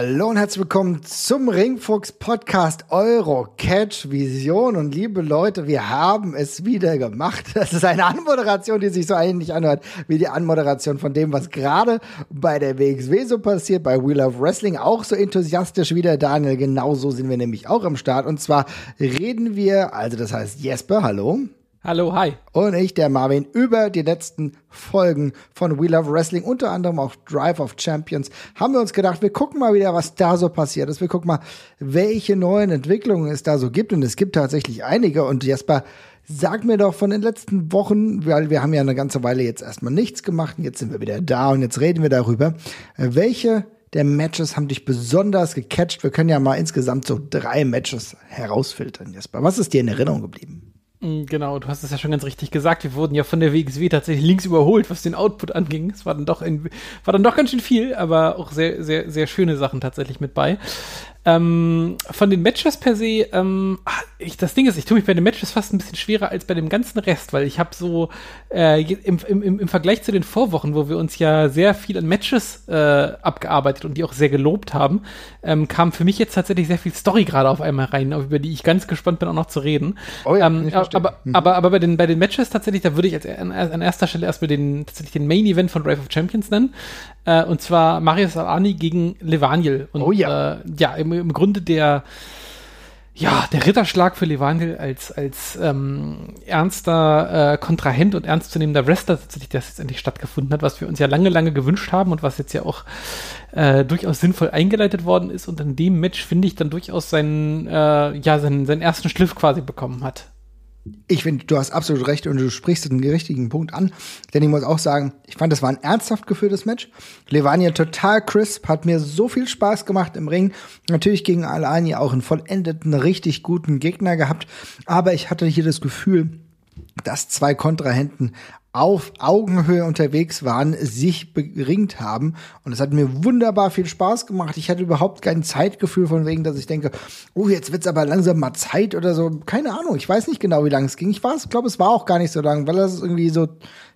Hallo und herzlich willkommen zum Ringfuchs Podcast Euro Catch Vision und liebe Leute, wir haben es wieder gemacht. Das ist eine Anmoderation, die sich so ähnlich anhört wie die Anmoderation von dem, was gerade bei der WXW so passiert, bei Wheel of Wrestling auch so enthusiastisch wie der Daniel. Genauso sind wir nämlich auch am Start und zwar reden wir, also das heißt Jesper, hallo. Hallo, hi. Und ich, der Marvin, über die letzten Folgen von We Love Wrestling, unter anderem auch Drive of Champions, haben wir uns gedacht, wir gucken mal wieder, was da so passiert ist. Wir gucken mal, welche neuen Entwicklungen es da so gibt. Und es gibt tatsächlich einige. Und Jesper, sag mir doch von den letzten Wochen, weil wir haben ja eine ganze Weile jetzt erstmal nichts gemacht. Und jetzt sind wir wieder da und jetzt reden wir darüber. Welche der Matches haben dich besonders gecatcht? Wir können ja mal insgesamt so drei Matches herausfiltern, Jesper. Was ist dir in Erinnerung geblieben? Mm, genau, du hast es ja schon ganz richtig gesagt. Wir wurden ja von der WXW tatsächlich links überholt, was den Output anging. Es war dann doch, ein, war dann doch ganz schön viel, aber auch sehr, sehr, sehr schöne Sachen tatsächlich mit bei. Ähm, von den Matches per se, ähm, ah, ich, das Ding ist, ich tue mich bei den Matches fast ein bisschen schwerer als bei dem ganzen Rest, weil ich habe so äh, im, im, im Vergleich zu den Vorwochen, wo wir uns ja sehr viel an Matches äh, abgearbeitet und die auch sehr gelobt haben, ähm, kam für mich jetzt tatsächlich sehr viel Story gerade auf einmal rein, über die ich ganz gespannt bin, auch noch zu reden. Oh ja, ähm, aber, mhm. aber, aber bei den, bei den Matches tatsächlich, da würde ich als, an, an erster Stelle erstmal den, tatsächlich den Main Event von Drive of Champions nennen. Äh, und zwar Marius Alani gegen Levaniel. Und, oh ja. Äh, ja, im, im Grunde der, ja, der Ritterschlag für Levaniel als, als ähm, ernster äh, Kontrahent und ernstzunehmender Wrestler tatsächlich, das jetzt endlich stattgefunden hat, was wir uns ja lange, lange gewünscht haben und was jetzt ja auch äh, durchaus sinnvoll eingeleitet worden ist und in dem Match, finde ich, dann durchaus seinen, äh, ja, seinen, seinen ersten Schliff quasi bekommen hat. Ich finde, du hast absolut recht und du sprichst den richtigen Punkt an. Denn ich muss auch sagen, ich fand, das war ein ernsthaft geführtes Match. Levania total crisp, hat mir so viel Spaß gemacht im Ring. Natürlich gegen Alani auch einen vollendeten, richtig guten Gegner gehabt. Aber ich hatte hier das Gefühl, dass zwei Kontrahenten auf Augenhöhe unterwegs waren, sich beringt haben. Und es hat mir wunderbar viel Spaß gemacht. Ich hatte überhaupt kein Zeitgefühl von wegen, dass ich denke, oh, jetzt wird's aber langsam mal Zeit oder so. Keine Ahnung. Ich weiß nicht genau, wie lang es ging. Ich glaube, es war auch gar nicht so lang, weil das irgendwie so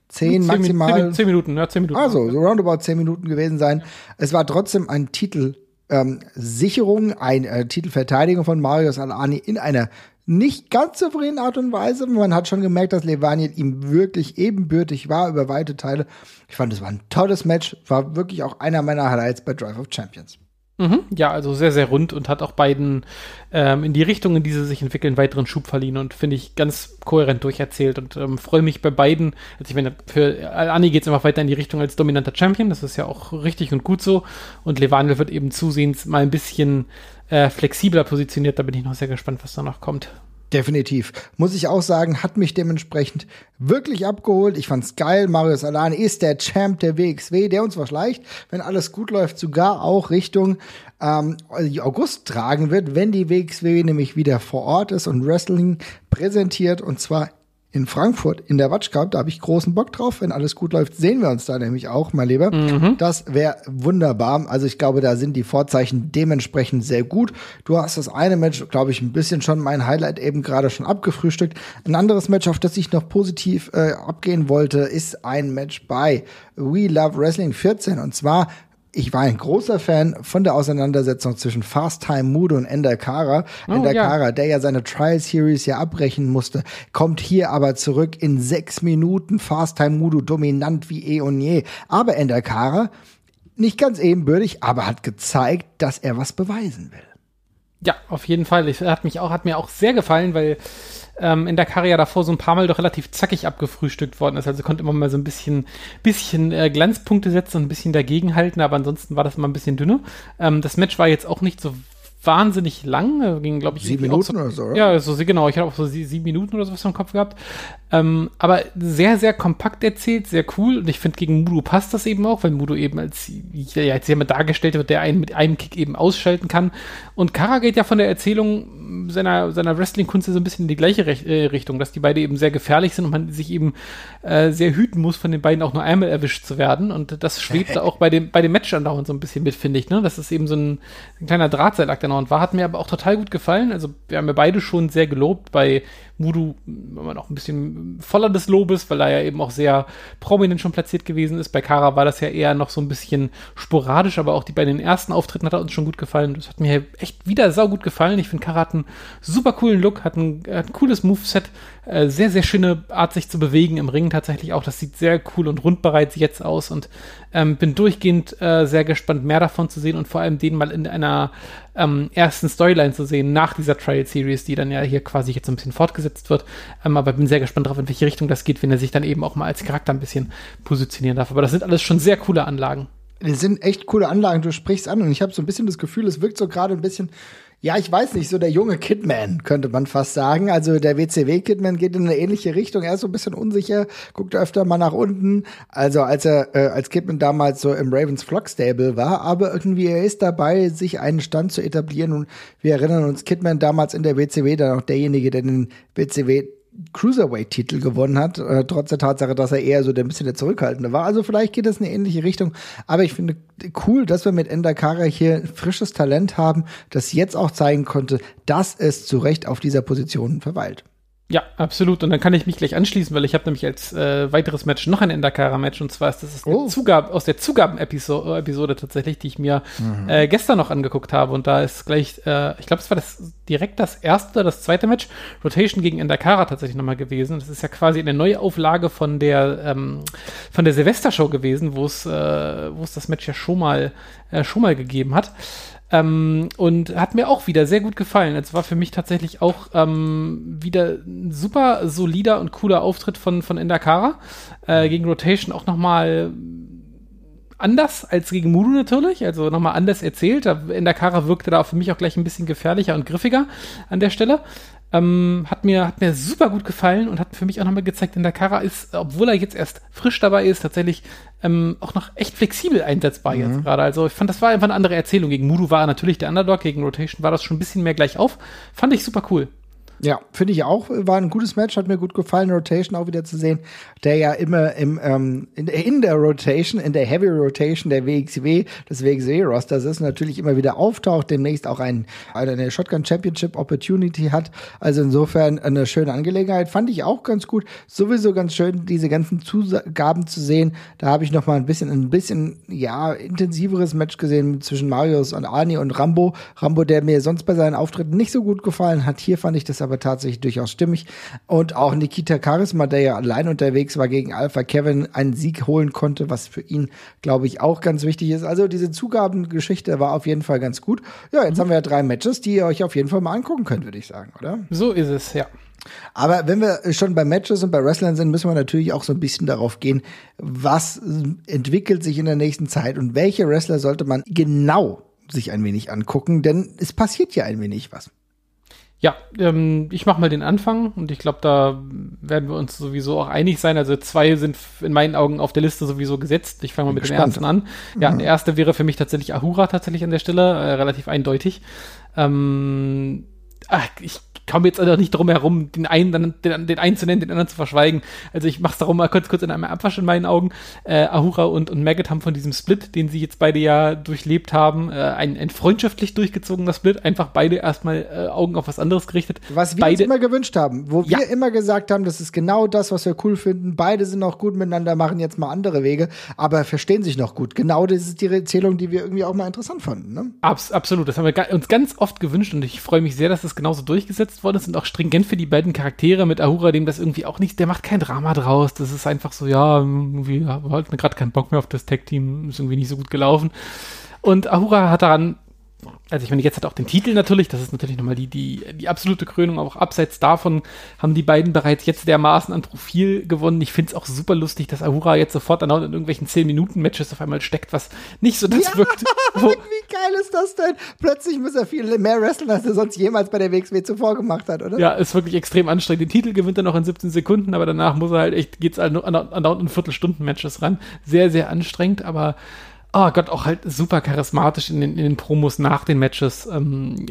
zehn, zehn maximal. Zehn, zehn, Minuten, ja, zehn Minuten. Also, so roundabout zehn Minuten gewesen sein. Es war trotzdem ein Titel, ähm, Sicherung, ein äh, Titelverteidigung von Marius Alani in einer nicht ganz souveränen Art und Weise. Man hat schon gemerkt, dass Levaniel ihm wirklich ebenbürtig war über weite Teile. Ich fand, es war ein tolles Match. War wirklich auch einer meiner Highlights bei Drive of Champions. Mhm, ja, also sehr, sehr rund und hat auch beiden ähm, in die Richtung, in die sie sich entwickeln, weiteren Schub verliehen und finde ich ganz kohärent durcherzählt und ähm, freue mich bei beiden. Also ich meine, für Anni geht es einfach weiter in die Richtung als dominanter Champion, das ist ja auch richtig und gut so. Und Levanel wird eben zusehends mal ein bisschen äh, flexibler positioniert. Da bin ich noch sehr gespannt, was da noch kommt. Definitiv. Muss ich auch sagen, hat mich dementsprechend wirklich abgeholt. Ich fand's geil. Marius Alane ist der Champ der WXW, der uns vielleicht, wenn alles gut läuft, sogar auch Richtung ähm, August tragen wird, wenn die WXW nämlich wieder vor Ort ist und Wrestling präsentiert und zwar in Frankfurt in der Watch Cup. Da habe ich großen Bock drauf. Wenn alles gut läuft, sehen wir uns da nämlich auch, mein Lieber. Mhm. Das wäre wunderbar. Also ich glaube, da sind die Vorzeichen dementsprechend sehr gut. Du hast das eine Match, glaube ich, ein bisschen schon mein Highlight eben gerade schon abgefrühstückt. Ein anderes Match, auf das ich noch positiv äh, abgehen wollte, ist ein Match bei We Love Wrestling 14. Und zwar ich war ein großer Fan von der Auseinandersetzung zwischen Fast Time Mudo und Ender Kara. Oh, Ender ja. Kara, der ja seine Trial Series ja abbrechen musste, kommt hier aber zurück in sechs Minuten. Fast Time Mudo dominant wie eh und je. Aber Ender Kara, nicht ganz ebenbürtig, aber hat gezeigt, dass er was beweisen will. Ja, auf jeden Fall. Ich, hat mich auch, hat mir auch sehr gefallen, weil ähm, in der Karriere davor so ein paar Mal doch relativ zackig abgefrühstückt worden ist. Also konnte immer mal so ein bisschen, bisschen äh, Glanzpunkte setzen und ein bisschen dagegenhalten, aber ansonsten war das immer ein bisschen dünner. Ähm, das Match war jetzt auch nicht so wahnsinnig lang, ging glaube ich sieben Minuten so, oder so. Oder? Ja, so genau. Ich habe auch so sieben Minuten oder sowas im Kopf gehabt. Ähm, aber sehr, sehr kompakt erzählt, sehr cool. Und ich finde, gegen Mudo passt das eben auch, weil Mudo eben als, ja, als jemand dargestellt wird, der einen mit einem Kick eben ausschalten kann. Und Kara geht ja von der Erzählung seiner, seiner Wrestling-Kunst so ein bisschen in die gleiche Rech äh, Richtung, dass die beiden eben sehr gefährlich sind und man sich eben äh, sehr hüten muss, von den beiden auch nur einmal erwischt zu werden. Und das schwebt auch bei dem, bei dem Match andauernd so ein bisschen mit, finde ich. Ne? Das ist eben so ein, ein kleiner Drahtseilakt, noch war. Hat mir aber auch total gut gefallen. Also wir haben ja beide schon sehr gelobt bei Mudu, wenn man auch ein bisschen voller des Lobes, weil er ja eben auch sehr prominent schon platziert gewesen ist. Bei Kara war das ja eher noch so ein bisschen sporadisch, aber auch die bei den ersten Auftritten hat er uns schon gut gefallen. Das hat mir echt wieder saugut gefallen. Ich finde, Kara hat einen super coolen Look, hat ein, hat ein cooles Moveset, äh, sehr, sehr schöne Art, sich zu bewegen im Ring tatsächlich auch. Das sieht sehr cool und rund bereits jetzt aus und ähm, bin durchgehend äh, sehr gespannt, mehr davon zu sehen und vor allem den mal in einer ähm, ersten Storyline zu sehen nach dieser Trial Series, die dann ja hier quasi jetzt ein bisschen fortgesetzt wird. Ähm, aber bin sehr gespannt darauf, in welche Richtung das geht, wenn er sich dann eben auch mal als Charakter ein bisschen positionieren darf. Aber das sind alles schon sehr coole Anlagen. Das sind echt coole Anlagen, du sprichst an und ich habe so ein bisschen das Gefühl, es wirkt so gerade ein bisschen ja, ich weiß nicht, so der junge Kidman, könnte man fast sagen. Also der WCW-Kidman geht in eine ähnliche Richtung. Er ist so ein bisschen unsicher, guckt öfter mal nach unten. Also als er äh, als Kidman damals so im Ravens Flock Stable war, aber irgendwie er ist dabei, sich einen Stand zu etablieren. Und wir erinnern uns, Kidman damals in der WCW, dann auch derjenige, der den WCW Cruiserweight-Titel gewonnen hat, äh, trotz der Tatsache, dass er eher so der ein bisschen der Zurückhaltende war. Also vielleicht geht es in eine ähnliche Richtung. Aber ich finde cool, dass wir mit Endakara hier frisches Talent haben, das jetzt auch zeigen konnte, dass es zu Recht auf dieser Position verweilt. Ja, absolut. Und dann kann ich mich gleich anschließen, weil ich habe nämlich als äh, weiteres Match noch ein Endakara-Match und zwar ist das oh. Zugab aus der Zugaben-Episode Episode tatsächlich, die ich mir mhm. äh, gestern noch angeguckt habe. Und da ist gleich, äh, ich glaube, es war das direkt das erste oder das zweite Match, Rotation gegen Endakara tatsächlich nochmal gewesen. Das ist ja quasi eine neue Auflage von der ähm, von der Silvester-Show gewesen, wo es äh, wo es das Match ja schon mal äh, schon mal gegeben hat. Ähm, und hat mir auch wieder sehr gut gefallen. Es war für mich tatsächlich auch ähm, wieder ein super solider und cooler Auftritt von, von Endakara. Äh, gegen Rotation auch nochmal anders als gegen Mudu natürlich, also nochmal anders erzählt. Endakara wirkte da für mich auch gleich ein bisschen gefährlicher und griffiger an der Stelle. Ähm, hat, mir, hat mir super gut gefallen und hat für mich auch nochmal gezeigt, in der Kara ist, obwohl er jetzt erst frisch dabei ist, tatsächlich ähm, auch noch echt flexibel einsetzbar mhm. jetzt gerade. Also ich fand, das war einfach eine andere Erzählung. Gegen Mudu war er natürlich der Underdog, gegen Rotation war das schon ein bisschen mehr gleich auf. Fand ich super cool. Ja, finde ich auch. War ein gutes Match, hat mir gut gefallen, Rotation auch wieder zu sehen, der ja immer im, ähm, in, in der Rotation, in der Heavy Rotation der WXW, des WXW-Rosters ist, natürlich immer wieder auftaucht, demnächst auch ein, eine Shotgun Championship Opportunity hat. Also insofern eine schöne Angelegenheit. Fand ich auch ganz gut. Sowieso ganz schön, diese ganzen Zugaben zu sehen. Da habe ich noch mal ein bisschen, ein bisschen, ja, intensiveres Match gesehen zwischen Marius und Arnie und Rambo. Rambo, der mir sonst bei seinen Auftritten nicht so gut gefallen hat. Hier fand ich das aber aber tatsächlich durchaus stimmig. Und auch Nikita Charisma, der ja allein unterwegs war gegen Alpha Kevin, einen Sieg holen konnte, was für ihn, glaube ich, auch ganz wichtig ist. Also diese Zugabengeschichte war auf jeden Fall ganz gut. Ja, jetzt mhm. haben wir ja drei Matches, die ihr euch auf jeden Fall mal angucken könnt, würde ich sagen, oder? So ist es, ja. Aber wenn wir schon bei Matches und bei Wrestlern sind, müssen wir natürlich auch so ein bisschen darauf gehen, was entwickelt sich in der nächsten Zeit und welche Wrestler sollte man genau sich ein wenig angucken, denn es passiert ja ein wenig was. Ja, ähm, ich mache mal den Anfang und ich glaube, da werden wir uns sowieso auch einig sein. Also zwei sind in meinen Augen auf der Liste sowieso gesetzt. Ich fange mal mit Gespannt. dem ersten an. Ja, mhm. der erste wäre für mich tatsächlich Ahura tatsächlich an der Stelle, äh, relativ eindeutig. Ähm, ach, ich komme jetzt also nicht drum herum, den einen, dann, den, den einen zu nennen, den anderen zu verschweigen. Also ich mache es darum mal kurz, kurz in einem Abwasch in meinen Augen. Äh, Ahura und, und Maggot haben von diesem Split, den sie jetzt beide ja durchlebt haben, äh, ein, ein freundschaftlich durchgezogener Split, einfach beide erstmal äh, Augen auf was anderes gerichtet. Was wir beide, uns immer gewünscht haben, wo ja. wir immer gesagt haben, das ist genau das, was wir cool finden. Beide sind auch gut miteinander, machen jetzt mal andere Wege, aber verstehen sich noch gut. Genau das ist die Erzählung, die wir irgendwie auch mal interessant fanden. Ne? Abs absolut, das haben wir uns ganz oft gewünscht und ich freue mich sehr, dass das genauso durchgesetzt worden ist und auch stringent für die beiden Charaktere mit Ahura, dem das irgendwie auch nicht, der macht kein Drama draus. Das ist einfach so, ja, irgendwie hat gerade keinen Bock mehr auf das Tag-Team, ist irgendwie nicht so gut gelaufen. Und Ahura hat daran also ich meine, jetzt hat auch den Titel natürlich, das ist natürlich nochmal die, die, die absolute Krönung, aber auch abseits davon haben die beiden bereits jetzt dermaßen an Profil gewonnen. Ich finde es auch super lustig, dass Ahura jetzt sofort dann auch in irgendwelchen 10-Minuten-Matches auf einmal steckt, was nicht so das ja, wirkt. Wie geil ist das denn? Plötzlich muss er viel mehr wrestlen, als er sonst jemals bei der WXW zuvor gemacht hat, oder? Ja, ist wirklich extrem anstrengend. Den Titel gewinnt er noch in 17 Sekunden, aber danach muss er halt echt, geht's halt an, an, an Viertelstunden-Matches ran. Sehr, sehr anstrengend, aber oh Gott, auch halt super charismatisch in den, in den Promos nach den Matches. Ähm,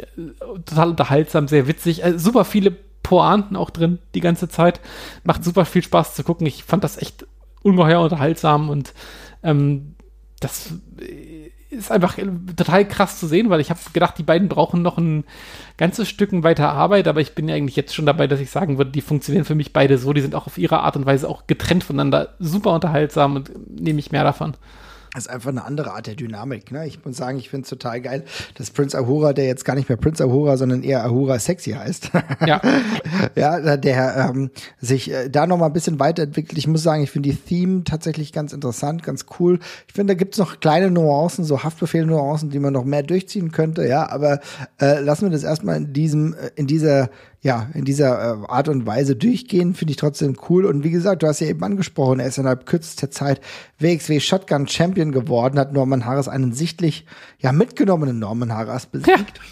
total unterhaltsam, sehr witzig. Also super viele Pointen auch drin die ganze Zeit. Macht super viel Spaß zu gucken. Ich fand das echt ungeheuer unterhaltsam und ähm, das ist einfach total krass zu sehen, weil ich habe gedacht, die beiden brauchen noch ein ganzes Stück weiter Arbeit, aber ich bin ja eigentlich jetzt schon dabei, dass ich sagen würde, die funktionieren für mich beide so, die sind auch auf ihre Art und Weise auch getrennt voneinander super unterhaltsam und nehme ich mehr davon. Das ist einfach eine andere Art der Dynamik. Ne? Ich muss sagen, ich finde es total geil, dass Prince Ahura, der jetzt gar nicht mehr Prince Ahura, sondern eher Ahura Sexy heißt. Ja. ja, der ähm, sich äh, da noch mal ein bisschen weiterentwickelt. Ich muss sagen, ich finde die Theme tatsächlich ganz interessant, ganz cool. Ich finde, da gibt's noch kleine Nuancen, so Haftbefehl-Nuancen, die man noch mehr durchziehen könnte. Ja, aber äh, lassen wir das erstmal in diesem, äh, in dieser ja, in dieser äh, Art und Weise durchgehen, finde ich trotzdem cool. Und wie gesagt, du hast ja eben angesprochen, er ist innerhalb kürzester Zeit WXW Shotgun Champion geworden, hat Norman Harris einen sichtlich, ja, mitgenommenen Norman Harris besiegt. Ja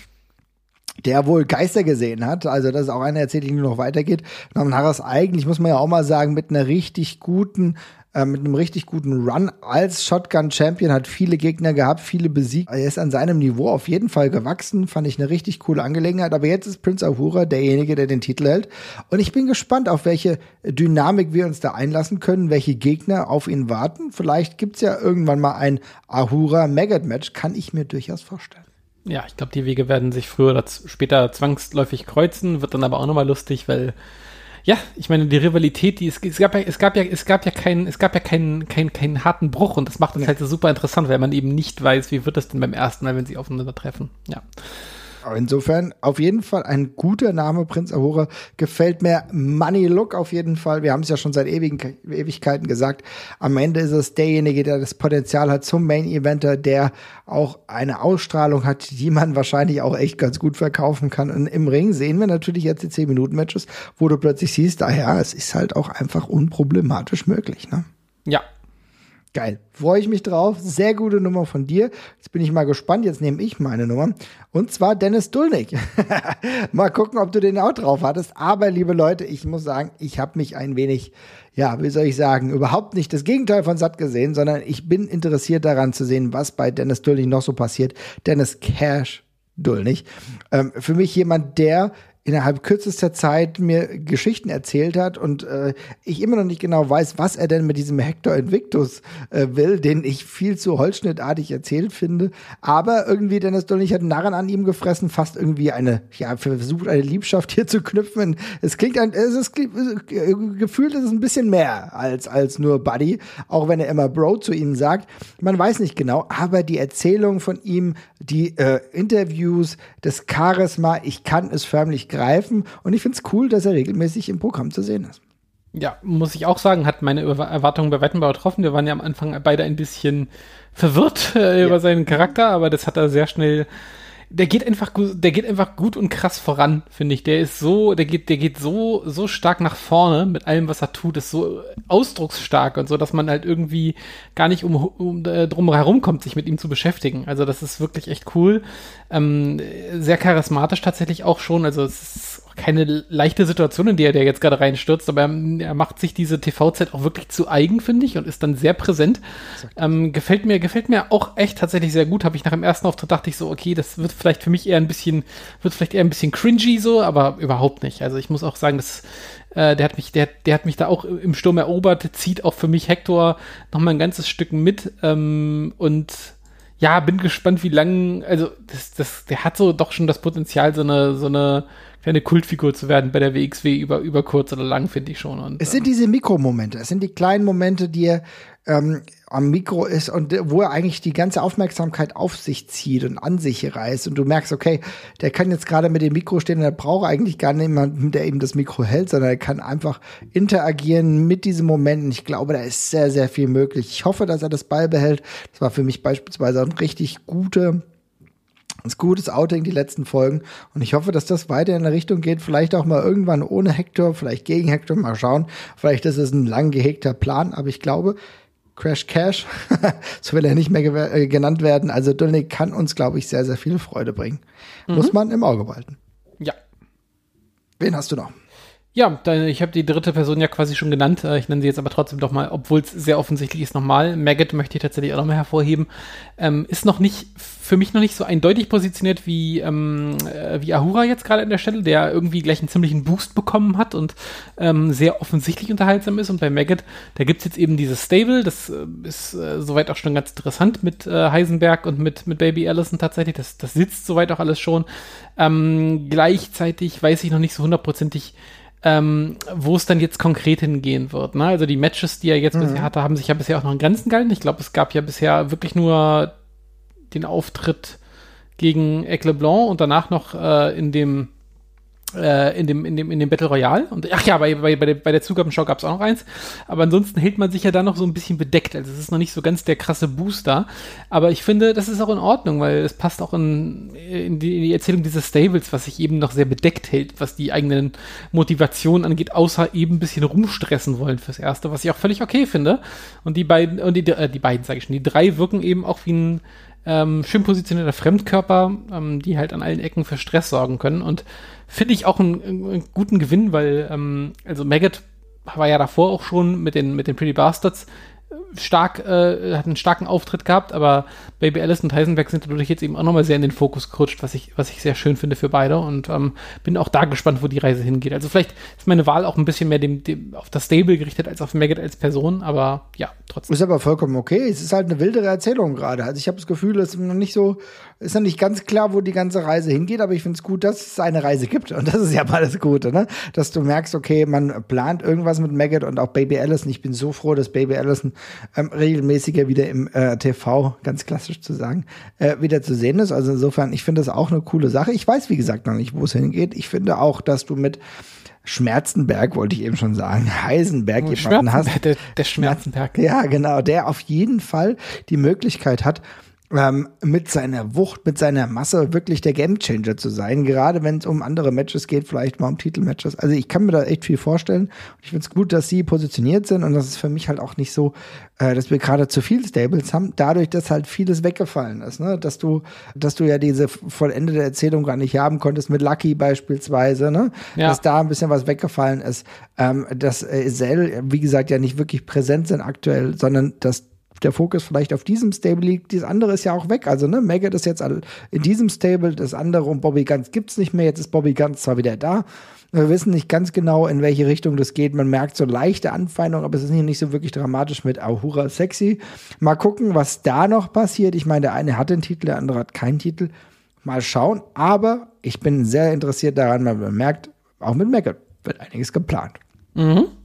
der wohl Geister gesehen hat. Also das ist auch eine Erzählung, die nur noch weitergeht. Norman Harris eigentlich, muss man ja auch mal sagen, mit einer richtig guten äh, mit einem richtig guten Run als Shotgun-Champion, hat viele Gegner gehabt, viele besiegt. Er ist an seinem Niveau auf jeden Fall gewachsen, fand ich eine richtig coole Angelegenheit. Aber jetzt ist Prince Ahura derjenige, der den Titel hält. Und ich bin gespannt, auf welche Dynamik wir uns da einlassen können, welche Gegner auf ihn warten. Vielleicht gibt's ja irgendwann mal ein Ahura-Maggot-Match, kann ich mir durchaus vorstellen. Ja, ich glaube, die Wege werden sich früher oder später zwangsläufig kreuzen, wird dann aber auch nochmal lustig, weil ja, ich meine, die Rivalität, die es, es gab ja, es gab ja, es gab ja keinen, es gab ja keinen, keinen, keinen harten Bruch und das macht es ja. halt so super interessant, weil man eben nicht weiß, wie wird das denn beim ersten Mal, wenn sie aufeinandertreffen. Ja. Insofern auf jeden Fall ein guter Name, Prinz Ahura. Gefällt mir Money Look auf jeden Fall. Wir haben es ja schon seit ewigen, Ewigkeiten gesagt. Am Ende ist es derjenige, der das Potenzial hat zum Main Eventer, der auch eine Ausstrahlung hat, die man wahrscheinlich auch echt ganz gut verkaufen kann. Und im Ring sehen wir natürlich jetzt die 10-Minuten-Matches, wo du plötzlich siehst, daher, es ist halt auch einfach unproblematisch möglich, ne? Ja, Geil. Freue ich mich drauf. Sehr gute Nummer von dir. Jetzt bin ich mal gespannt. Jetzt nehme ich meine Nummer. Und zwar Dennis Dulnig. mal gucken, ob du den auch drauf hattest. Aber, liebe Leute, ich muss sagen, ich habe mich ein wenig, ja, wie soll ich sagen, überhaupt nicht das Gegenteil von satt gesehen, sondern ich bin interessiert daran zu sehen, was bei Dennis Dulnig noch so passiert. Dennis Cash Dulnig. Ähm, für mich jemand, der innerhalb kürzester Zeit mir Geschichten erzählt hat und äh, ich immer noch nicht genau weiß, was er denn mit diesem Hector Invictus äh, will, den ich viel zu holzschnittartig erzählt finde. Aber irgendwie Dennis Dollich hat einen Narren an ihm gefressen, fast irgendwie eine, ja, versucht eine Liebschaft hier zu knüpfen. Es klingt ein, es ist gefühlt ist es ein bisschen mehr als, als nur Buddy, auch wenn er immer Bro zu ihnen sagt. Man weiß nicht genau, aber die Erzählung von ihm, die äh, Interviews, das Charisma, ich kann es förmlich greifen. Und ich finde es cool, dass er regelmäßig im Programm zu sehen ist. Ja, muss ich auch sagen, hat meine Erwartungen bei Wettenbauer getroffen. Wir waren ja am Anfang beide ein bisschen verwirrt äh, ja. über seinen Charakter, aber das hat er sehr schnell der geht einfach der geht einfach gut und krass voran, finde ich. Der ist so, der geht, der geht so, so stark nach vorne mit allem, was er tut, ist so ausdrucksstark und so, dass man halt irgendwie gar nicht um, um äh, drum herum kommt, sich mit ihm zu beschäftigen. Also das ist wirklich echt cool. Ähm, sehr charismatisch tatsächlich auch schon. Also es ist keine leichte Situation, in die er der jetzt gerade reinstürzt, aber er, macht sich diese TV-Zeit auch wirklich zu eigen, finde ich, und ist dann sehr präsent. Ähm, gefällt mir, gefällt mir auch echt tatsächlich sehr gut. Habe ich nach dem ersten Auftritt dachte ich so, okay, das wird vielleicht für mich eher ein bisschen, wird vielleicht eher ein bisschen cringy so, aber überhaupt nicht. Also ich muss auch sagen, dass äh, der hat mich, der, der hat mich da auch im Sturm erobert, zieht auch für mich Hector noch mal ein ganzes Stück mit ähm, und ja, bin gespannt, wie lang, also das, das, der hat so doch schon das Potenzial, so eine, so eine eine Kultfigur zu werden bei der WXW über, über kurz oder lang, finde ich schon. Und, es sind diese Mikromomente, es sind die kleinen Momente, die er ähm, am Mikro ist und wo er eigentlich die ganze Aufmerksamkeit auf sich zieht und an sich reißt und du merkst, okay, der kann jetzt gerade mit dem Mikro stehen und er braucht eigentlich gar niemanden, der eben das Mikro hält, sondern er kann einfach interagieren mit diesem Moment. Und ich glaube, da ist sehr, sehr viel möglich. Ich hoffe, dass er das Ball behält. Das war für mich beispielsweise ein richtig gute ein gutes Outing, die letzten Folgen. Und ich hoffe, dass das weiter in der Richtung geht. Vielleicht auch mal irgendwann ohne Hector, vielleicht gegen Hector. Mal schauen. Vielleicht ist es ein lang gehegter Plan. Aber ich glaube, Crash Cash, so will er nicht mehr äh, genannt werden. Also Dulnik kann uns, glaube ich, sehr, sehr viel Freude bringen. Mhm. Muss man im Auge behalten. Ja. Wen hast du noch? Ja, ich habe die dritte Person ja quasi schon genannt. Äh, ich nenne sie jetzt aber trotzdem doch mal, obwohl es sehr offensichtlich ist, nochmal. Maggot möchte ich tatsächlich auch nochmal hervorheben. Ähm, ist noch nicht, für mich noch nicht so eindeutig positioniert wie, ähm, äh, wie Ahura jetzt gerade an der Stelle, der irgendwie gleich einen ziemlichen Boost bekommen hat und ähm, sehr offensichtlich unterhaltsam ist. Und bei Maggot, da gibt's jetzt eben dieses Stable, das äh, ist äh, soweit auch schon ganz interessant mit äh, Heisenberg und mit, mit Baby Allison tatsächlich. Das, das sitzt soweit auch alles schon. Ähm, gleichzeitig weiß ich noch nicht so hundertprozentig, ähm, wo es dann jetzt konkret hingehen wird. Ne? Also die Matches, die er jetzt mhm. bisher hatte, haben sich ja bisher auch noch in Grenzen gehalten. Ich glaube, es gab ja bisher wirklich nur den Auftritt gegen Aigle Blanc und danach noch äh, in dem in dem, in dem, in dem Battle Royale. Und ach ja, bei, bei, bei der, bei der Zugabenschau gab es auch noch eins. Aber ansonsten hält man sich ja da noch so ein bisschen bedeckt. Also es ist noch nicht so ganz der krasse Booster. Aber ich finde, das ist auch in Ordnung, weil es passt auch in, in, die, in die Erzählung dieses Stables, was sich eben noch sehr bedeckt hält, was die eigenen Motivationen angeht, außer eben ein bisschen rumstressen wollen fürs Erste, was ich auch völlig okay finde. Und die beiden, und die, äh, die beiden, sage ich schon, die drei wirken eben auch wie ein ähm, schön positionierter Fremdkörper, ähm, die halt an allen Ecken für Stress sorgen können. Und finde ich auch einen, einen, guten Gewinn, weil, ähm, also Maggot war ja davor auch schon mit den, mit den Pretty Bastards stark, äh, hat einen starken Auftritt gehabt, aber Baby Alice und Heisenberg sind dadurch jetzt eben auch nochmal sehr in den Fokus gerutscht, was ich, was ich sehr schön finde für beide und ähm, bin auch da gespannt, wo die Reise hingeht. Also vielleicht ist meine Wahl auch ein bisschen mehr dem, dem auf das Stable gerichtet als auf Maggot als Person, aber ja, trotzdem. Ist aber vollkommen okay. Es ist halt eine wildere Erzählung gerade. Also ich habe das Gefühl, es ist noch nicht so, ist noch nicht ganz klar, wo die ganze Reise hingeht, aber ich finde es gut, dass es eine Reise gibt. Und das ist ja mal das Gute, ne? Dass du merkst, okay, man plant irgendwas mit Maggot und auch Baby Allison. Ich bin so froh, dass Baby Allison ähm, regelmäßiger wieder im äh, TV, ganz klassisch zu sagen, äh, wieder zu sehen ist. Also insofern, ich finde das auch eine coole Sache. Ich weiß, wie gesagt, noch nicht, wo es hingeht. Ich finde auch, dass du mit Schmerzenberg, wollte ich eben schon sagen, Heisenberg oh, jemanden hast. Der, der Schmerzenberg. Ja, genau, der auf jeden Fall die Möglichkeit hat, ähm, mit seiner Wucht, mit seiner Masse wirklich der Gamechanger zu sein. Gerade wenn es um andere Matches geht, vielleicht mal um Titelmatches. Also ich kann mir da echt viel vorstellen. Ich finde es gut, dass sie positioniert sind und das ist für mich halt auch nicht so, äh, dass wir gerade zu viel Stables haben, dadurch, dass halt vieles weggefallen ist. Ne? Dass du, dass du ja diese vollendete Erzählung gar nicht haben konntest mit Lucky beispielsweise, ne? Ja. Dass da ein bisschen was weggefallen ist. Ähm, dass äh, Zell, wie gesagt, ja nicht wirklich präsent sind aktuell, sondern dass der Fokus vielleicht auf diesem Stable liegt. Dieses andere ist ja auch weg. Also, ne, Maggot ist jetzt in diesem Stable, das andere und Bobby Guns gibt's nicht mehr. Jetzt ist Bobby Guns zwar wieder da. Wir wissen nicht ganz genau, in welche Richtung das geht. Man merkt so leichte Anfeindungen, aber es ist nicht so wirklich dramatisch mit Ahura Sexy. Mal gucken, was da noch passiert. Ich meine, der eine hat den Titel, der andere hat keinen Titel. Mal schauen. Aber ich bin sehr interessiert daran, weil man merkt, auch mit Maggot wird einiges geplant. Mhm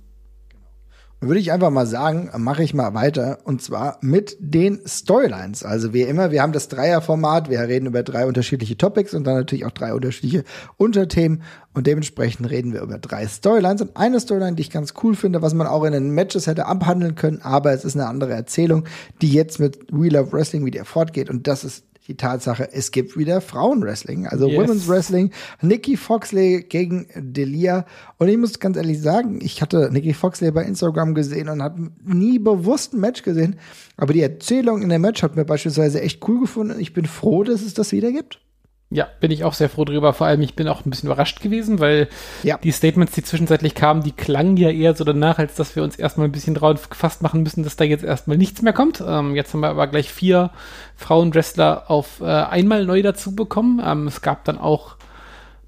würde ich einfach mal sagen, mache ich mal weiter. Und zwar mit den Storylines. Also wie immer, wir haben das Dreierformat, wir reden über drei unterschiedliche Topics und dann natürlich auch drei unterschiedliche Unterthemen. Und dementsprechend reden wir über drei Storylines. Und eine Storyline, die ich ganz cool finde, was man auch in den Matches hätte abhandeln können, aber es ist eine andere Erzählung, die jetzt mit We Love Wrestling wieder fortgeht. Und das ist die Tatsache, es gibt wieder Frauenwrestling, also yes. Women's Wrestling. Nikki Foxley gegen Delia. Und ich muss ganz ehrlich sagen, ich hatte Nikki Foxley bei Instagram gesehen und habe nie bewusst ein Match gesehen. Aber die Erzählung in dem Match hat mir beispielsweise echt cool gefunden. Ich bin froh, dass es das wieder gibt. Ja, bin ich auch sehr froh drüber. Vor allem, ich bin auch ein bisschen überrascht gewesen, weil ja. die Statements, die zwischenzeitlich kamen, die klangen ja eher so danach, als dass wir uns erstmal ein bisschen drauf gefasst machen müssen, dass da jetzt erstmal nichts mehr kommt. Ähm, jetzt haben wir aber gleich vier Frauenwrestler auf äh, einmal neu dazu bekommen. Ähm, es gab dann auch,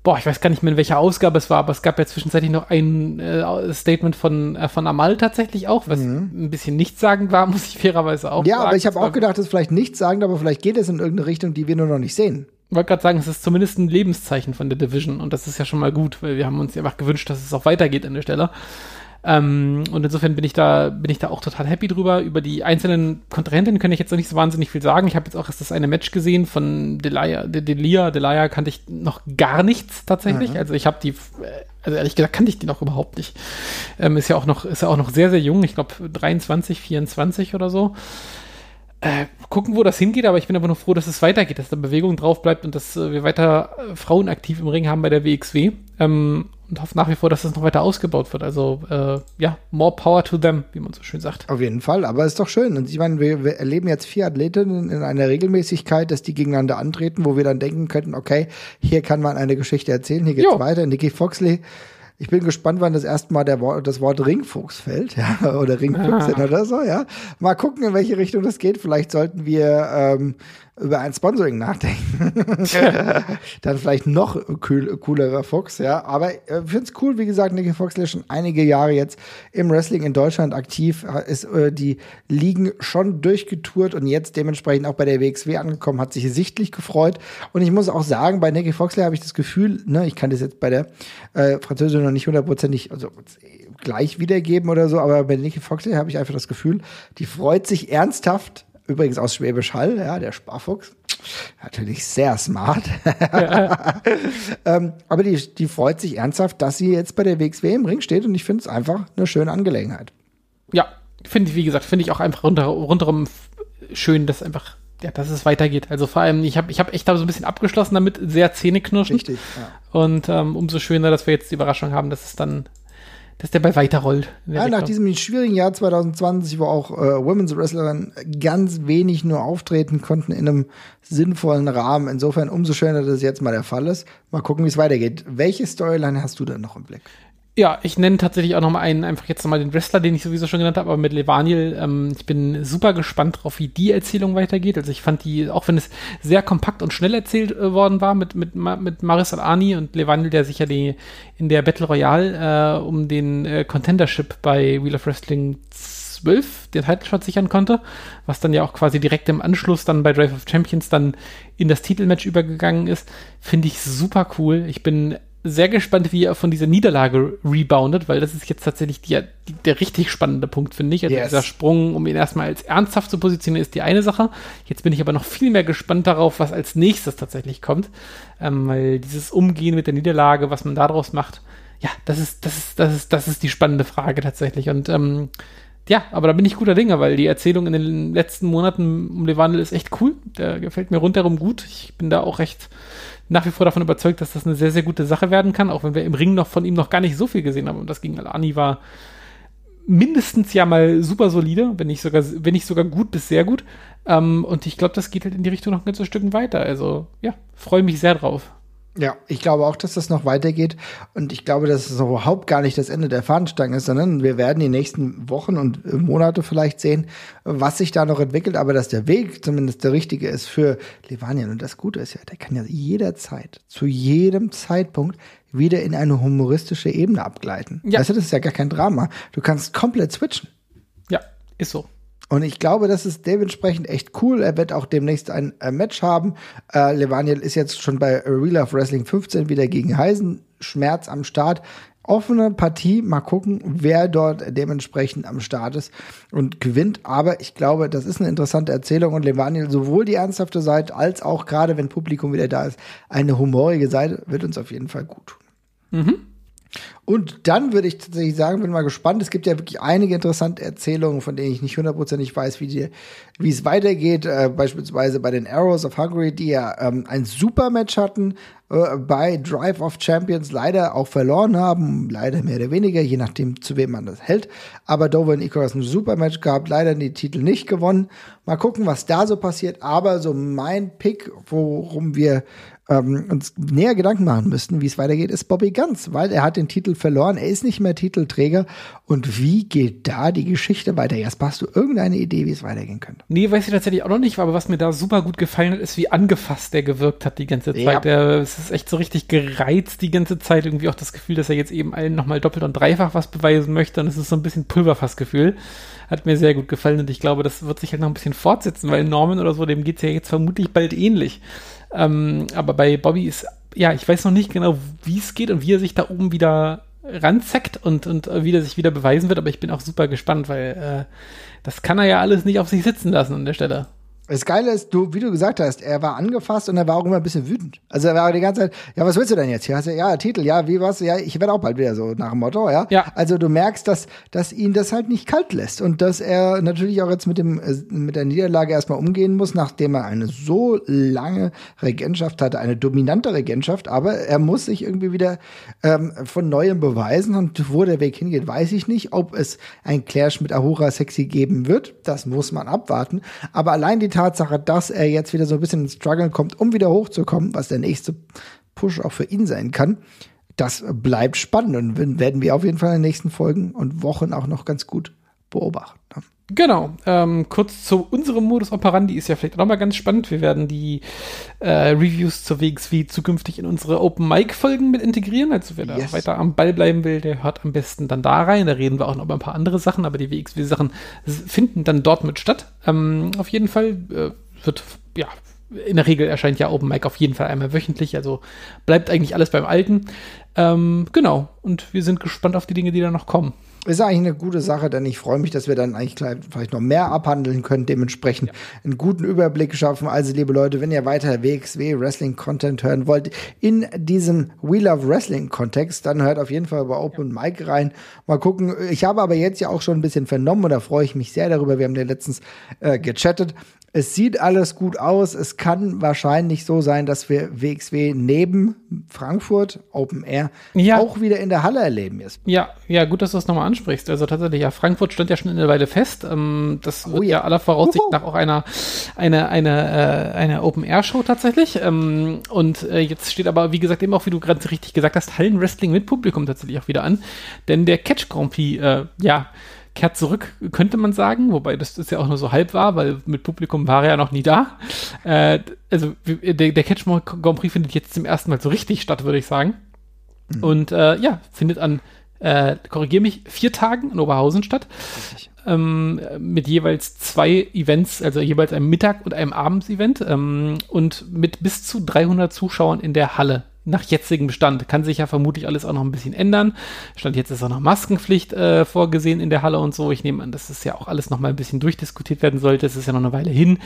boah, ich weiß gar nicht mehr, in welcher Ausgabe es war, aber es gab ja zwischenzeitlich noch ein äh, Statement von, äh, von Amal tatsächlich auch, was mhm. ein bisschen nichtssagend war, muss ich fairerweise auch Ja, sagen. aber ich habe auch gedacht, das ist vielleicht nichtssagend, aber vielleicht geht es in irgendeine Richtung, die wir nur noch nicht sehen wollte gerade sagen, es ist zumindest ein Lebenszeichen von der Division und das ist ja schon mal gut, weil wir haben uns einfach gewünscht, dass es auch weitergeht an der Stelle. Ähm, und insofern bin ich da, bin ich da auch total happy drüber. Über die einzelnen Kontrahentinnen kann ich jetzt noch nicht so wahnsinnig viel sagen. Ich habe jetzt auch erst das eine Match gesehen von Delia, De Delia. Delia kannte ich noch gar nichts tatsächlich. Mhm. Also ich habe die, also ehrlich gesagt kannte ich die noch überhaupt nicht. Ähm, ist ja auch noch, ist ja auch noch sehr, sehr jung. Ich glaube 23, 24 oder so. Äh, gucken, wo das hingeht, aber ich bin aber nur froh, dass es weitergeht, dass da Bewegung drauf bleibt und dass äh, wir weiter äh, Frauen aktiv im Ring haben bei der WXW. Ähm, und hoffe nach wie vor, dass das noch weiter ausgebaut wird. Also äh, ja, more power to them, wie man so schön sagt. Auf jeden Fall, aber ist doch schön. Und ich meine, wir, wir erleben jetzt vier Athletinnen in einer Regelmäßigkeit, dass die gegeneinander antreten, wo wir dann denken könnten, okay, hier kann man eine Geschichte erzählen, hier geht's jo. weiter. Nikki Foxley Ich bin gespannt, wann das erste Mal der Wort, das Wort Ringfuchs fällt, ja, oder Ringfüchsin ah. oder so, ja. Mal gucken, in welche Richtung das geht. Vielleicht sollten wir ähm, über ein Sponsoring nachdenken. Dann vielleicht noch cool, coolerer Fox, ja. Aber ich äh, finde es cool, wie gesagt, Nicky Fox ist schon einige Jahre jetzt im Wrestling in Deutschland aktiv, ist äh, die Ligen schon durchgetourt und jetzt dementsprechend auch bei der WXW angekommen, hat sich sichtlich gefreut. Und ich muss auch sagen, bei Nicky Foxley habe ich das Gefühl, ne, ich kann das jetzt bei der äh, Französin noch nicht hundertprozentig, also gleich wiedergeben oder so, aber bei Nicky Foxley habe ich einfach das Gefühl, die freut sich ernsthaft übrigens aus Schwäbisch Hall, ja, der Sparfuchs. Natürlich sehr smart. Ja. ähm, aber die, die freut sich ernsthaft, dass sie jetzt bei der WXW im Ring steht und ich finde es einfach eine schöne Angelegenheit. Ja, finde ich, wie gesagt, finde ich auch einfach runter, rundherum schön, dass einfach ja, dass es weitergeht. Also vor allem, ich habe ich hab echt da so ein bisschen abgeschlossen damit, sehr Zähneknirschen. Richtig, ja. Und ähm, umso schöner, dass wir jetzt die Überraschung haben, dass es dann dass der bei weiterrollt. Ja, nach diesem schwierigen Jahr 2020, wo auch äh, Women's Wrestlerinnen ganz wenig nur auftreten konnten in einem sinnvollen Rahmen. Insofern umso schöner, dass es jetzt mal der Fall ist. Mal gucken, wie es weitergeht. Welche Storyline hast du denn noch im Blick? Ja, ich nenne tatsächlich auch noch mal einen, einfach jetzt nochmal den Wrestler, den ich sowieso schon genannt habe, aber mit Levaniel. Ähm, ich bin super gespannt drauf, wie die Erzählung weitergeht. Also ich fand die, auch wenn es sehr kompakt und schnell erzählt äh, worden war mit, mit, mit Maris Al-Ani und Levaniel, der sich ja die, in der Battle Royale äh, um den äh, Contendership bei Wheel of Wrestling 12 den Title sichern konnte, was dann ja auch quasi direkt im Anschluss dann bei Drive of Champions dann in das Titelmatch übergegangen ist, finde ich super cool. Ich bin sehr gespannt, wie er von dieser Niederlage reboundet, weil das ist jetzt tatsächlich die, die, der richtig spannende Punkt, finde ich. Also yes. dieser Sprung, um ihn erstmal als ernsthaft zu positionieren, ist die eine Sache. Jetzt bin ich aber noch viel mehr gespannt darauf, was als nächstes tatsächlich kommt. Ähm, weil dieses Umgehen mit der Niederlage, was man daraus macht, ja, das ist, das ist, das ist, das ist die spannende Frage tatsächlich. Und ähm, ja, aber da bin ich guter Dinge, weil die Erzählung in den letzten Monaten um Levandel ist echt cool. Der gefällt mir rundherum gut. Ich bin da auch recht nach wie vor davon überzeugt, dass das eine sehr, sehr gute Sache werden kann, auch wenn wir im Ring noch von ihm noch gar nicht so viel gesehen haben. Und das gegen Alani war mindestens ja mal super solide, wenn nicht sogar, wenn nicht sogar gut bis sehr gut. Ähm, und ich glaube, das geht halt in die Richtung noch ein ganzes Stück weiter. Also ja, freue mich sehr drauf. Ja, ich glaube auch, dass das noch weitergeht. Und ich glaube, dass es überhaupt gar nicht das Ende der Fahnenstange ist, sondern wir werden die nächsten Wochen und Monate vielleicht sehen, was sich da noch entwickelt. Aber dass der Weg zumindest der richtige ist für Levanien. Und das Gute ist ja, der kann ja jederzeit, zu jedem Zeitpunkt wieder in eine humoristische Ebene abgleiten. Ja. Weißt du, das ist ja gar kein Drama. Du kannst komplett switchen. Ja, ist so. Und ich glaube, das ist dementsprechend echt cool. Er wird auch demnächst ein äh, Match haben. Äh, Levaniel ist jetzt schon bei Real of Wrestling 15 wieder gegen Heisen. Schmerz am Start. Offene Partie. Mal gucken, wer dort dementsprechend am Start ist und gewinnt. Aber ich glaube, das ist eine interessante Erzählung und Levaniel sowohl die ernsthafte Seite als auch gerade, wenn Publikum wieder da ist, eine humorige Seite wird uns auf jeden Fall gut tun. Mhm. Und dann würde ich tatsächlich sagen, bin mal gespannt. Es gibt ja wirklich einige interessante Erzählungen, von denen ich nicht hundertprozentig weiß, wie, die, wie es weitergeht. Äh, beispielsweise bei den Arrows of Hungary, die ja ähm, ein Supermatch hatten, äh, bei Drive of Champions leider auch verloren haben. Leider mehr oder weniger, je nachdem, zu wem man das hält. Aber Dover und Icarus ein Supermatch gehabt, leider die Titel nicht gewonnen. Mal gucken, was da so passiert. Aber so mein Pick, worum wir ähm, uns näher Gedanken machen müssten, wie es weitergeht, ist Bobby Ganz, weil er hat den Titel verloren, er ist nicht mehr Titelträger. Und wie geht da die Geschichte weiter? Jasper, hast du irgendeine Idee, wie es weitergehen könnte? Nee, weiß ich tatsächlich auch noch nicht, aber was mir da super gut gefallen hat, ist, wie angefasst der gewirkt hat die ganze Zeit. Ja. Er, es ist echt so richtig gereizt die ganze Zeit. Irgendwie auch das Gefühl, dass er jetzt eben allen nochmal doppelt und dreifach was beweisen möchte. Und es ist so ein bisschen Pulverfassgefühl. Hat mir sehr gut gefallen und ich glaube, das wird sich halt noch ein bisschen fortsetzen, weil Norman oder so, dem geht's ja jetzt vermutlich bald ähnlich. Ähm, aber bei Bobby ist, ja, ich weiß noch nicht genau, wie es geht und wie er sich da oben wieder ranzackt und, und wie er sich wieder beweisen wird, aber ich bin auch super gespannt, weil äh, das kann er ja alles nicht auf sich sitzen lassen an der Stelle. Das Geile ist, du, wie du gesagt hast, er war angefasst und er war auch immer ein bisschen wütend. Also er war die ganze Zeit, ja, was willst du denn jetzt du, ja, Titel, ja, wie was? Ja, ich werde auch bald wieder so nach dem Motto, ja. ja. Also du merkst, dass, dass ihn das halt nicht kalt lässt und dass er natürlich auch jetzt mit dem, äh, mit der Niederlage erstmal umgehen muss, nachdem er eine so lange Regentschaft hatte, eine dominante Regentschaft, aber er muss sich irgendwie wieder ähm, von neuem beweisen und wo der Weg hingeht, weiß ich nicht. Ob es ein Clash mit Ahura Sexy geben wird, das muss man abwarten. Aber allein die Tatsache, dass er jetzt wieder so ein bisschen ins Struggle kommt, um wieder hochzukommen, was der nächste Push auch für ihn sein kann, das bleibt spannend und werden wir auf jeden Fall in den nächsten Folgen und Wochen auch noch ganz gut beobachten. Genau. Ähm, kurz zu unserem Modus operandi ist ja vielleicht auch mal ganz spannend. Wir werden die äh, Reviews zur WXW zukünftig in unsere Open Mic Folgen mit integrieren. Also wer yes. da weiter am Ball bleiben will, der hört am besten dann da rein. Da reden wir auch noch über ein paar andere Sachen, aber die WXW Sachen finden dann dort mit statt. Ähm, auf jeden Fall äh, wird ja in der Regel erscheint ja Open Mic auf jeden Fall einmal wöchentlich, also bleibt eigentlich alles beim Alten. Ähm, genau, und wir sind gespannt auf die Dinge, die da noch kommen ist eigentlich eine gute Sache, denn ich freue mich, dass wir dann eigentlich vielleicht noch mehr abhandeln können, dementsprechend ja. einen guten Überblick schaffen. Also, liebe Leute, wenn ihr weiter WXW Wrestling Content hören wollt, in diesem We Love Wrestling Kontext, dann hört auf jeden Fall bei Open ja. Mic rein. Mal gucken. Ich habe aber jetzt ja auch schon ein bisschen vernommen und da freue ich mich sehr darüber. Wir haben ja letztens äh, gechattet. Es sieht alles gut aus. Es kann wahrscheinlich so sein, dass wir WXW neben Frankfurt Open Air ja. auch wieder in der Halle erleben ist. Ja, ja, gut, dass du das nochmal ansprichst. Also tatsächlich, ja, Frankfurt stand ja schon eine Weile fest. Ähm, das oh, wird ja aller Voraussicht Uhu. nach auch einer eine, eine, äh, eine Open Air Show tatsächlich. Ähm, und äh, jetzt steht aber, wie gesagt, eben auch, wie du gerade richtig gesagt hast, Hallenwrestling mit Publikum tatsächlich auch wieder an. Denn der Catch Grand Prix, äh, ja, kehrt zurück, könnte man sagen, wobei das ist ja auch nur so halb war, weil mit Publikum war er ja noch nie da. Äh, also der, der Catch Grand Prix findet jetzt zum ersten Mal so richtig statt, würde ich sagen. Mhm. Und äh, ja, findet an, äh, korrigiere mich, vier Tagen in Oberhausen statt. Ähm, mit jeweils zwei Events, also jeweils einem Mittag- und einem Abendsevent ähm, und mit bis zu 300 Zuschauern in der Halle nach jetzigem Stand. Kann sich ja vermutlich alles auch noch ein bisschen ändern. Stand jetzt ist auch noch Maskenpflicht äh, vorgesehen in der Halle und so. Ich nehme an, dass das ja auch alles noch mal ein bisschen durchdiskutiert werden sollte. Es ist ja noch eine Weile hin.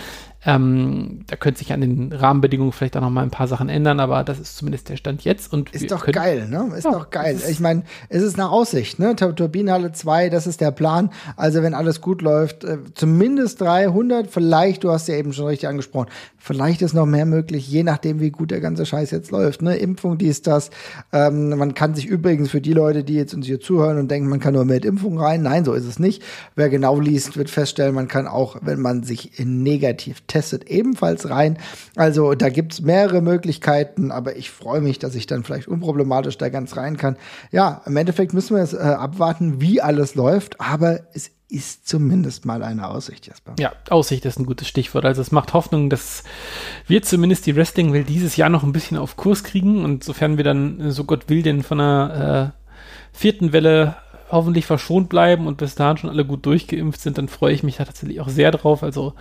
Ähm, da könnte sich an den Rahmenbedingungen vielleicht auch noch mal ein paar Sachen ändern, aber das ist zumindest der Stand jetzt. Und ist doch können, geil, ne? Ist ja, doch geil. Ich meine, es ist eine Aussicht, ne? Turbinenhalle 2, das ist der Plan. Also wenn alles gut läuft, äh, zumindest 300, vielleicht, du hast ja eben schon richtig angesprochen, vielleicht ist noch mehr möglich, je nachdem, wie gut der ganze Scheiß jetzt läuft, ne? Impfung, dies, das. Ähm, man kann sich übrigens für die Leute, die jetzt uns hier zuhören und denken, man kann nur mit Impfung rein, nein, so ist es nicht. Wer genau liest, wird feststellen, man kann auch, wenn man sich negativ testet, ebenfalls rein. Also da gibt's mehrere Möglichkeiten, aber ich freue mich, dass ich dann vielleicht unproblematisch da ganz rein kann. Ja, im Endeffekt müssen wir es äh, abwarten, wie alles läuft, aber es ist zumindest mal eine Aussicht, Jasper. Ja, Aussicht ist ein gutes Stichwort. Also es macht Hoffnung, dass wir zumindest die Wrestling-Welt dieses Jahr noch ein bisschen auf Kurs kriegen und sofern wir dann, so Gott will, denn von einer äh, vierten Welle hoffentlich verschont bleiben und bis dahin schon alle gut durchgeimpft sind, dann freue ich mich da tatsächlich auch sehr drauf. Also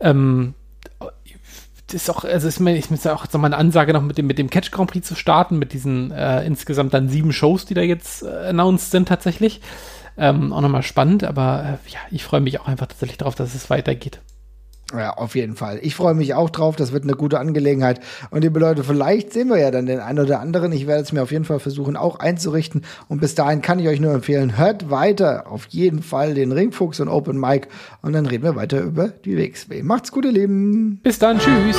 ähm, das ist auch, also ist mir, ich muss ja auch so mal eine Ansage noch mit dem, mit dem Catch Grand Prix zu starten, mit diesen äh, insgesamt dann sieben Shows, die da jetzt äh, announced sind tatsächlich. Ähm, auch nochmal spannend, aber äh, ja, ich freue mich auch einfach tatsächlich darauf, dass es weitergeht. Ja, auf jeden Fall. Ich freue mich auch drauf. Das wird eine gute Angelegenheit. Und liebe Leute, vielleicht sehen wir ja dann den einen oder anderen. Ich werde es mir auf jeden Fall versuchen, auch einzurichten. Und bis dahin kann ich euch nur empfehlen, hört weiter auf jeden Fall den Ringfuchs und Open Mic. Und dann reden wir weiter über die WXW. Macht's gut, ihr Lieben. Bis dann. Tschüss.